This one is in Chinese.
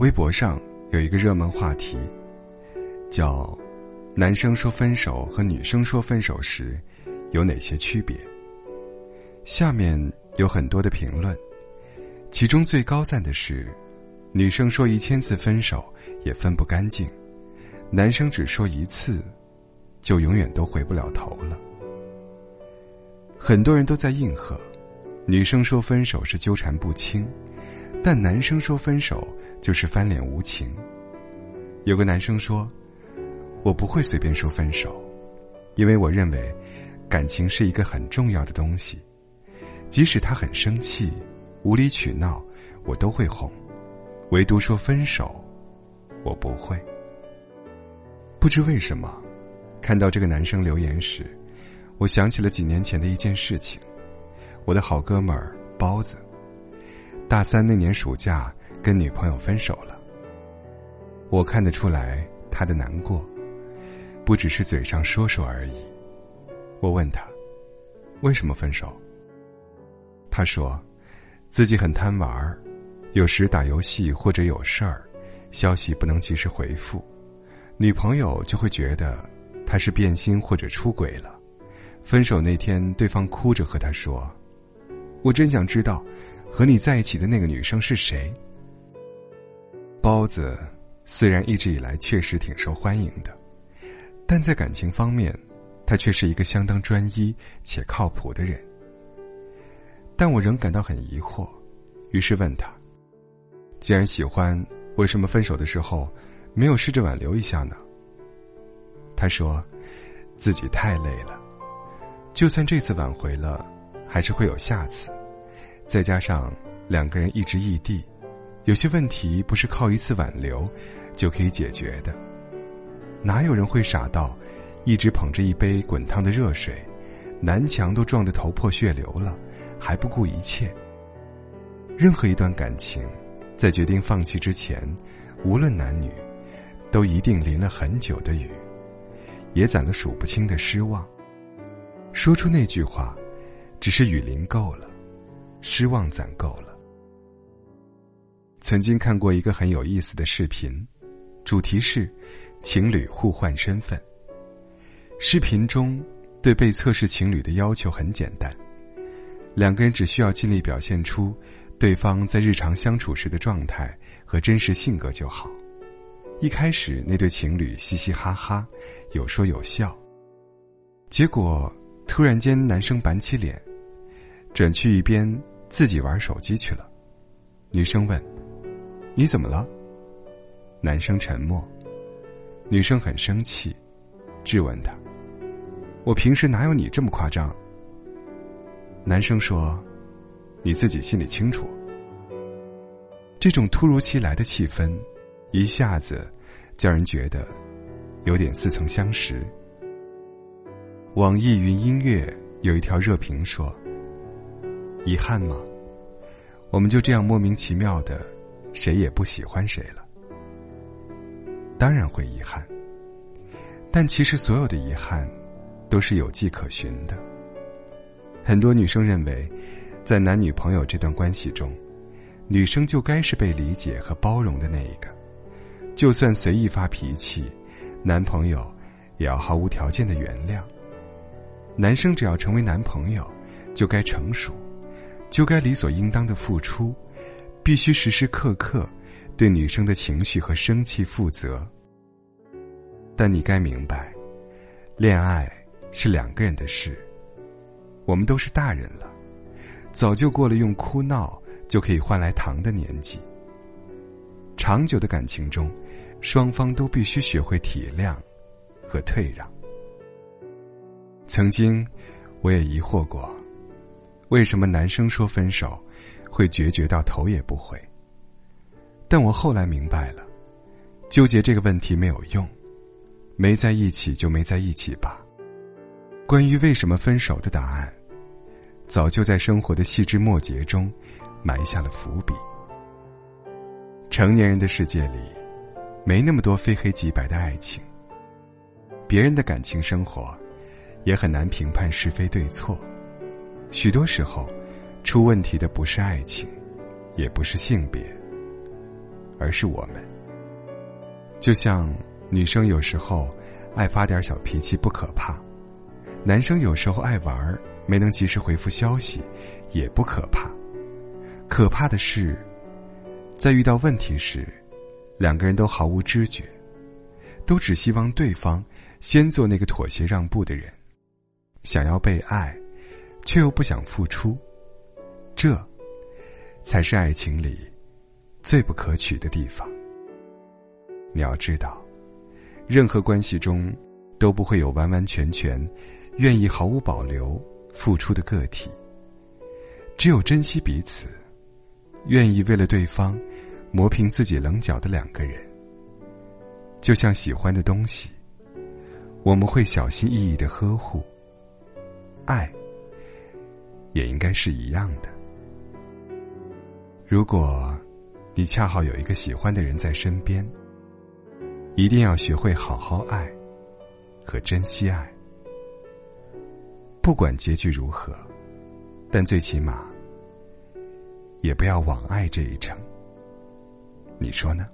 微博上有一个热门话题，叫“男生说分手和女生说分手时有哪些区别”。下面有很多的评论，其中最高赞的是，女生说一千次分手也分不干净，男生只说一次，就永远都回不了头了。很多人都在应和，女生说分手是纠缠不清，但男生说分手就是翻脸无情。有个男生说：“我不会随便说分手，因为我认为感情是一个很重要的东西，即使他很生气、无理取闹，我都会哄，唯独说分手，我不会。”不知为什么，看到这个男生留言时。我想起了几年前的一件事情，我的好哥们儿包子，大三那年暑假跟女朋友分手了。我看得出来他的难过，不只是嘴上说说而已。我问他，为什么分手？他说，自己很贪玩，有时打游戏或者有事儿，消息不能及时回复，女朋友就会觉得他是变心或者出轨了。分手那天，对方哭着和他说：“我真想知道，和你在一起的那个女生是谁。”包子虽然一直以来确实挺受欢迎的，但在感情方面，他却是一个相当专一且靠谱的人。但我仍感到很疑惑，于是问他：“既然喜欢，为什么分手的时候没有试着挽留一下呢？”他说：“自己太累了。”就算这次挽回了，还是会有下次。再加上两个人一直异地，有些问题不是靠一次挽留就可以解决的。哪有人会傻到一直捧着一杯滚烫的热水，南墙都撞得头破血流了，还不顾一切？任何一段感情，在决定放弃之前，无论男女，都一定淋了很久的雨，也攒了数不清的失望。说出那句话，只是雨淋够了，失望攒够了。曾经看过一个很有意思的视频，主题是情侣互换身份。视频中对被测试情侣的要求很简单，两个人只需要尽力表现出对方在日常相处时的状态和真实性格就好。一开始那对情侣嘻嘻哈哈，有说有笑，结果。突然间，男生板起脸，转去一边自己玩手机去了。女生问：“你怎么了？”男生沉默。女生很生气，质问他：“我平时哪有你这么夸张？”男生说：“你自己心里清楚。”这种突如其来的气氛，一下子叫人觉得有点似曾相识。网易云音乐有一条热评说：“遗憾吗？我们就这样莫名其妙的，谁也不喜欢谁了。当然会遗憾，但其实所有的遗憾，都是有迹可循的。很多女生认为，在男女朋友这段关系中，女生就该是被理解和包容的那一个，就算随意发脾气，男朋友也要毫无条件的原谅。”男生只要成为男朋友，就该成熟，就该理所应当的付出，必须时时刻刻对女生的情绪和生气负责。但你该明白，恋爱是两个人的事。我们都是大人了，早就过了用哭闹就可以换来糖的年纪。长久的感情中，双方都必须学会体谅和退让。曾经，我也疑惑过，为什么男生说分手，会决绝到头也不回。但我后来明白了，纠结这个问题没有用，没在一起就没在一起吧。关于为什么分手的答案，早就在生活的细枝末节中埋下了伏笔。成年人的世界里，没那么多非黑即白的爱情。别人的感情生活。也很难评判是非对错，许多时候，出问题的不是爱情，也不是性别，而是我们。就像女生有时候爱发点小脾气不可怕，男生有时候爱玩没能及时回复消息也不可怕，可怕的是，在遇到问题时，两个人都毫无知觉，都只希望对方先做那个妥协让步的人，想要被爱，却又不想付出，这，才是爱情里最不可取的地方。你要知道，任何关系中都不会有完完全全愿意毫无保留付出的个体。只有珍惜彼此，愿意为了对方磨平自己棱角的两个人，就像喜欢的东西，我们会小心翼翼的呵护。爱也应该是一样的。如果你恰好有一个喜欢的人在身边。一定要学会好好爱，和珍惜爱。不管结局如何，但最起码，也不要枉爱这一程。你说呢？